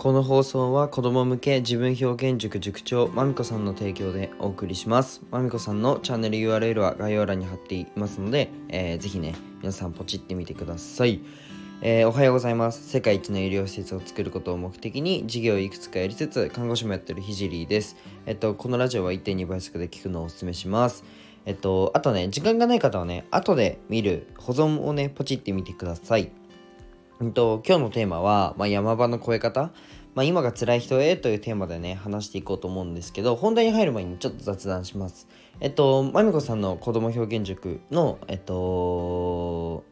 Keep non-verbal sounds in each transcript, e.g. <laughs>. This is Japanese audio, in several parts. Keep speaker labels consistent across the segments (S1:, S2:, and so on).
S1: この放送は子供向け自分表現塾塾長まみこさんの提供でお送りしますまみこさんのチャンネル URL は概要欄に貼っていますので、えー、ぜひね皆さんポチってみてくださいえー、おはようございます。世界一の医療施設を作ることを目的に事業をいくつかやりつつ看護師もやってるひじりです。えっと、このラジオは1.2倍速で聞くのをお勧めします。えっと、あとね、時間がない方はね、後で見る保存をね、ポチってみてください。えっと、今日のテーマは、まあ、山場の超え方。まあ、今が辛い人へというテーマでね、話していこうと思うんですけど、本題に入る前にちょっと雑談します。えっと、まみこさんの子供表現塾の、えっと、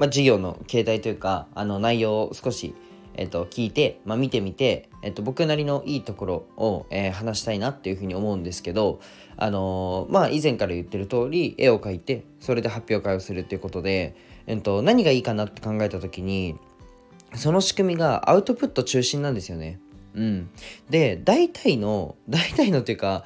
S1: まあ、授業の形態というか、あの、内容を少し、えっと、聞いて、まあ、見てみて、えっと、僕なりのいいところを、えー、話したいなっていうふうに思うんですけど、あのー、まあ、以前から言ってる通り、絵を描いて、それで発表会をするっていうことで、えっと、何がいいかなって考えた時に、その仕組みがアウトプット中心なんですよね。うん。で、大体の、大体のっていうか、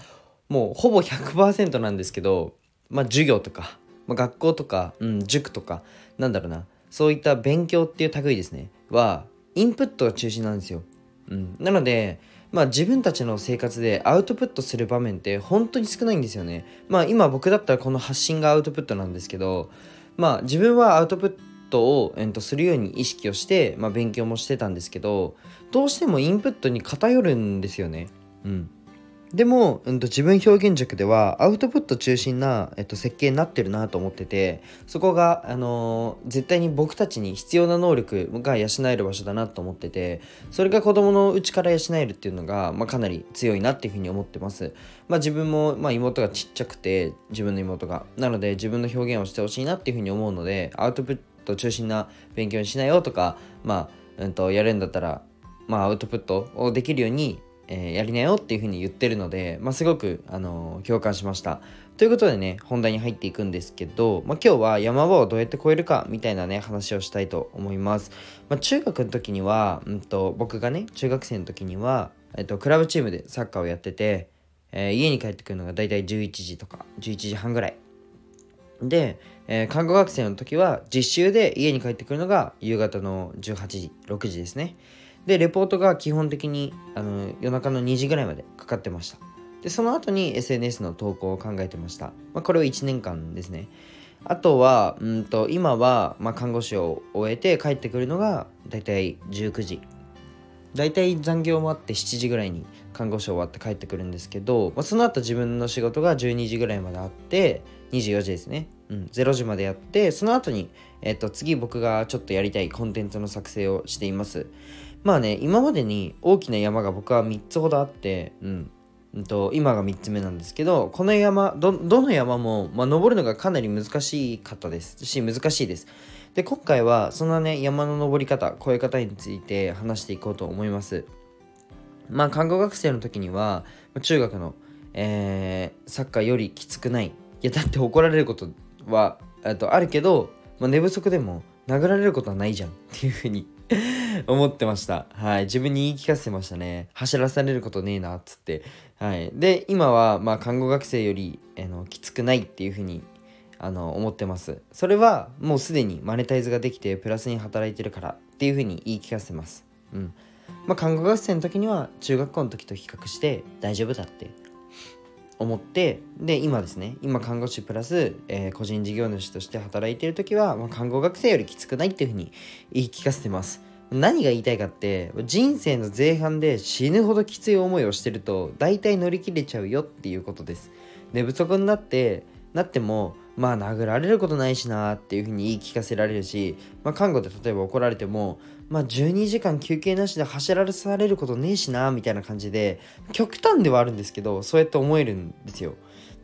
S1: もうほぼ100%なんですけど、まあ、授業とか、まあ、学校とか、うん、塾とか、なんだろうな、そういった勉強っていう類ですね、は、インプットが中心なんですよ。うん、なので、まあ、自分たちの生活でアウトプットする場面って本当に少ないんですよね。まあ今僕だったらこの発信がアウトプットなんですけど、まあ自分はアウトプットを、えー、とするように意識をして、まあ、勉強もしてたんですけど、どうしてもインプットに偏るんですよね。うん。でも、うん、と自分表現塾ではアウトプット中心な、えっと、設計になってるなと思っててそこが、あのー、絶対に僕たちに必要な能力が養える場所だなと思っててそれが子供のうちから養えるっていうのが、まあ、かなり強いなっていうふうに思ってます、まあ、自分も、まあ、妹がちっちゃくて自分の妹が。なので自分の表現をしてほしいなっていうふうに思うのでアウトプット中心な勉強にしなよとかまあ、うんと、やるんだったらまあ、アウトプットをできるようにえー、やりなよっていうふうに言ってるので、まあ、すごく、あのー、共感しました。ということでね、本題に入っていくんですけど、まあ、今日は山場をどうやって越えるかみたいなね、話をしたいと思います。まあ、中学の時には、うんと、僕がね、中学生の時には、えっと、クラブチームでサッカーをやってて、えー、家に帰ってくるのが大体11時とか、11時半ぐらい。で、えー、看護学生の時は実習で家に帰ってくるのが夕方の18時、6時ですね。で、レポートが基本的にあの夜中の2時ぐらいまでかかってました。で、その後に SNS の投稿を考えてました。まあ、これを1年間ですね。あとは、うんと、今は、まあ、看護師を終えて帰ってくるのが、だいたい19時。だいたい残業もあって7時ぐらいに看護師終わって帰ってくるんですけど、まあ、その後自分の仕事が12時ぐらいまであって、24時ですね。うん、0時までやって、その後に、えっ、と、次僕がちょっとやりたいコンテンツの作成をしています。まあね、今までに大きな山が僕は3つほどあって、うん。うんと今が3つ目なんですけど、この山、ど、の山も、まあ、登るのがかなり難しかったですし、難しいです。で、今回は、そんなね、山の登り方、越え方について話していこうと思います。まあ、看護学生の時には、中学の、えー、サッカーよりきつくない。いや、だって怒られることは、とあるけど、まあ、寝不足でも殴られることはないじゃんっていうふうに <laughs> 思ってました。はい。自分に言い聞かせてましたね。走らされることねえな、っつって。はい。で、今は、まあ、看護学生より、あの、きつくないっていうふうに、あの、思ってます。それは、もうすでにマネタイズができて、プラスに働いてるからっていうふうに言い聞かせてます。うん。まあ、看護学生の時には、中学校の時と比較して大丈夫だって思ってで今ですね今看護師プラス、えー、個人事業主として働いてる時は、まあ、看護学生よりきつくないっていうふうに言い聞かせてます何が言いたいかって人生の前半で死ぬほどきつい思いをしてると大体乗り切れちゃうよっていうことです。寝不足になってなってもまあ殴られることないしなっていうふうに言い聞かせられるし、まあ、看護で例えば怒られてもまあ12時間休憩なしで走らされることねえしなみたいな感じで極端ではあるんですけどそうやって思えるんですよ。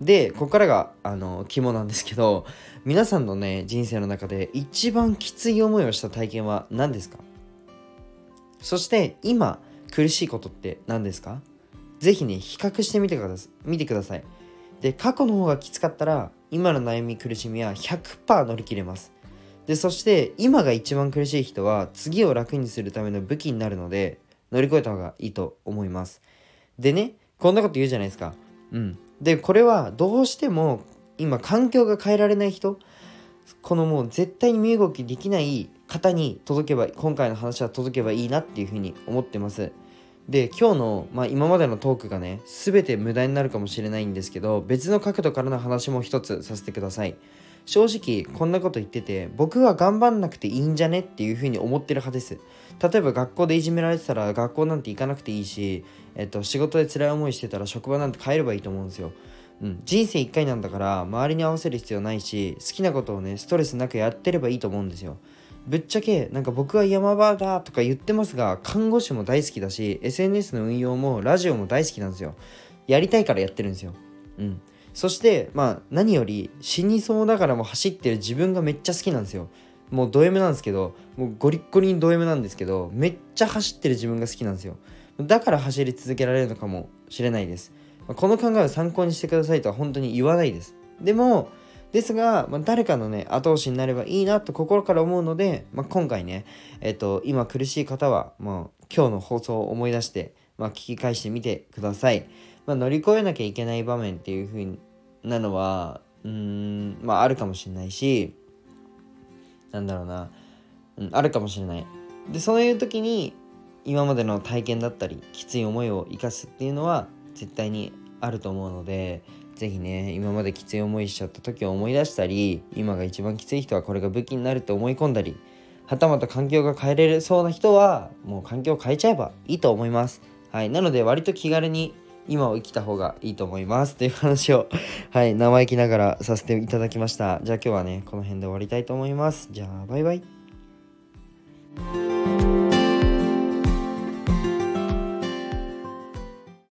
S1: でここからがあの肝なんですけど皆さんのね人生の中で一番きつい思いをした体験は何ですか？そして今苦しいことって何ですか？ぜひね比較してみてください。見てください。で過去の方がきつかったら今の悩み苦しみは100%乗り切れます。でそして今が一番苦しい人は次を楽にするための武器になるので乗り越えた方がいいと思います。でねこんなこと言うじゃないですか。うん。でこれはどうしても今環境が変えられない人このもう絶対に身動きできない方に届けば今回の話は届けばいいなっていうふうに思ってます。で今日の、まあ、今までのトークがね全て無駄になるかもしれないんですけど別の角度からの話も一つさせてください。正直こんなこと言ってて僕は頑張んなくていいんじゃねっていうふうに思ってる派です。例えば学校でいじめられてたら学校なんて行かなくていいし、えっと、仕事で辛い思いしてたら職場なんて変えればいいと思うんですよ。うん、人生1回なんだから周りに合わせる必要ないし好きなことをねストレスなくやってればいいと思うんですよ。ぶっちゃけなんか僕は山場だとか言ってますが看護師も大好きだし SNS の運用もラジオも大好きなんですよ。やりたいからやってるんですよ。うん。そしてまあ何より死にそうだからも走ってる自分がめっちゃ好きなんですよ。もうド M なんですけどもうゴリッゴリにド M なんですけどめっちゃ走ってる自分が好きなんですよ。だから走り続けられるのかもしれないです。この考えを参考にしてくださいとは本当に言わないです。でも、ですが、まあ、誰かのね、後押しになればいいなと心から思うので、まあ、今回ね、えっと、今苦しい方は、まあ、今日の放送を思い出して、まあ、聞き返してみてください。まあ、乗り越えなきゃいけない場面っていう風なのは、うーん、まあ、あるかもしれないし、なんだろうな、うん、あるかもしれない。で、そういう時に、今までの体験だったり、きつい思いを生かすっていうのは、絶対にあると思うので是非ね今まできつい思いしちゃった時を思い出したり今が一番きつい人はこれが武器になるって思い込んだりはたまた環境が変えれるそうな人はもう環境を変えちゃえばいいと思います。はいなので割と気軽に今を生きた方がいいと思います。という話をはい生意気ながらさせていただきました。じゃあ今日はねこの辺で終わりたいと思います。じゃあバイバイ。